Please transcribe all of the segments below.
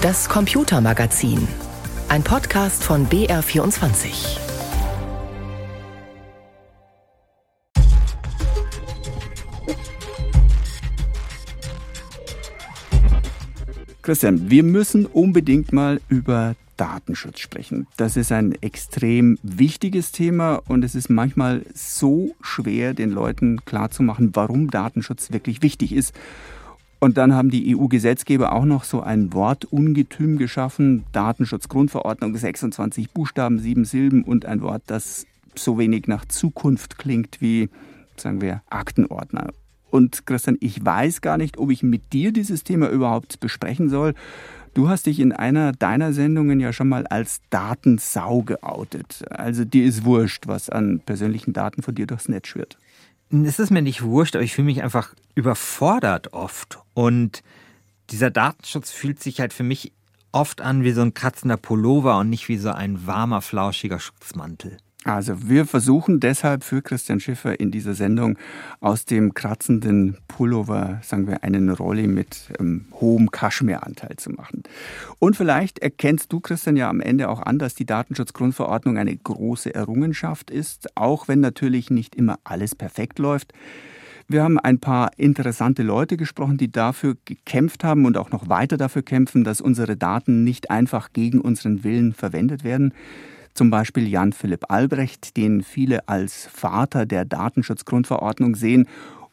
Das Computermagazin. Ein Podcast von BR24. Christian, wir müssen unbedingt mal über Datenschutz sprechen. Das ist ein extrem wichtiges Thema und es ist manchmal so schwer, den Leuten klarzumachen, warum Datenschutz wirklich wichtig ist. Und dann haben die EU-Gesetzgeber auch noch so ein Wortungetüm geschaffen, Datenschutzgrundverordnung, 26 Buchstaben, sieben Silben und ein Wort, das so wenig nach Zukunft klingt wie, sagen wir, Aktenordner. Und Christian, ich weiß gar nicht, ob ich mit dir dieses Thema überhaupt besprechen soll. Du hast dich in einer deiner Sendungen ja schon mal als Datensau geoutet. Also dir ist wurscht, was an persönlichen Daten von dir durchs Netz schwirrt. Es ist mir nicht wurscht, aber ich fühle mich einfach überfordert oft. Und dieser Datenschutz fühlt sich halt für mich oft an wie so ein kratzender Pullover und nicht wie so ein warmer, flauschiger Schutzmantel. Also wir versuchen deshalb für Christian Schiffer in dieser Sendung aus dem kratzenden Pullover, sagen wir, einen Rolli mit ähm, hohem Kaschmiranteil zu machen. Und vielleicht erkennst du, Christian, ja am Ende auch an, dass die Datenschutzgrundverordnung eine große Errungenschaft ist, auch wenn natürlich nicht immer alles perfekt läuft. Wir haben ein paar interessante Leute gesprochen, die dafür gekämpft haben und auch noch weiter dafür kämpfen, dass unsere Daten nicht einfach gegen unseren Willen verwendet werden. Zum Beispiel Jan Philipp Albrecht, den viele als Vater der Datenschutzgrundverordnung sehen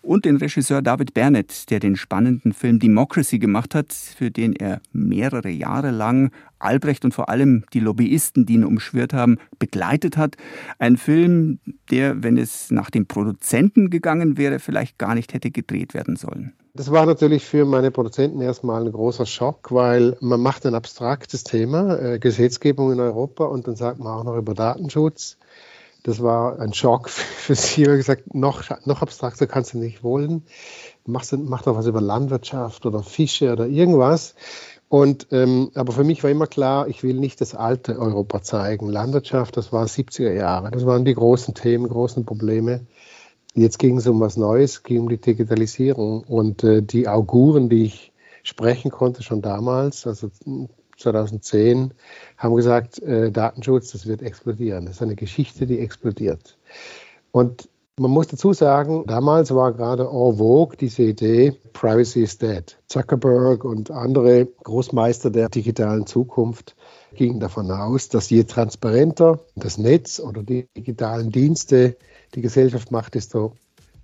und den Regisseur David Bernett, der den spannenden Film Democracy gemacht hat, für den er mehrere Jahre lang Albrecht und vor allem die Lobbyisten, die ihn umschwirrt haben, begleitet hat. Ein Film, der, wenn es nach dem Produzenten gegangen wäre, vielleicht gar nicht hätte gedreht werden sollen. Das war natürlich für meine Produzenten erstmal ein großer Schock, weil man macht ein abstraktes Thema, äh, Gesetzgebung in Europa und dann sagt man auch noch über Datenschutz. Das war ein Schock für sie. Ich habe gesagt, noch, noch abstrakter kannst du nicht wollen. Mach, mach doch was über Landwirtschaft oder Fische oder irgendwas. Und, ähm, aber für mich war immer klar, ich will nicht das alte Europa zeigen. Landwirtschaft, das war 70er Jahre. Das waren die großen Themen, großen Probleme. Jetzt ging es um was Neues, ging um die Digitalisierung und äh, die Auguren, die ich sprechen konnte schon damals, also 2010, haben gesagt, äh, Datenschutz, das wird explodieren. Das ist eine Geschichte, die explodiert. Und man muss dazu sagen, damals war gerade en vogue diese Idee, Privacy is dead. Zuckerberg und andere Großmeister der digitalen Zukunft gingen davon aus, dass je transparenter das Netz oder die digitalen Dienste die Gesellschaft macht, desto,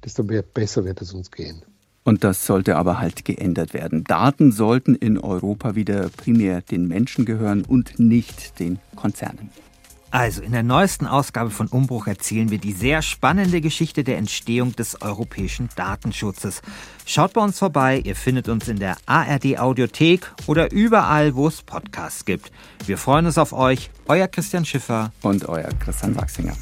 desto besser wird es uns gehen. Und das sollte aber halt geändert werden. Daten sollten in Europa wieder primär den Menschen gehören und nicht den Konzernen. Also, in der neuesten Ausgabe von Umbruch erzählen wir die sehr spannende Geschichte der Entstehung des europäischen Datenschutzes. Schaut bei uns vorbei, ihr findet uns in der ARD Audiothek oder überall, wo es Podcasts gibt. Wir freuen uns auf euch, euer Christian Schiffer und euer Christian Wachsinger.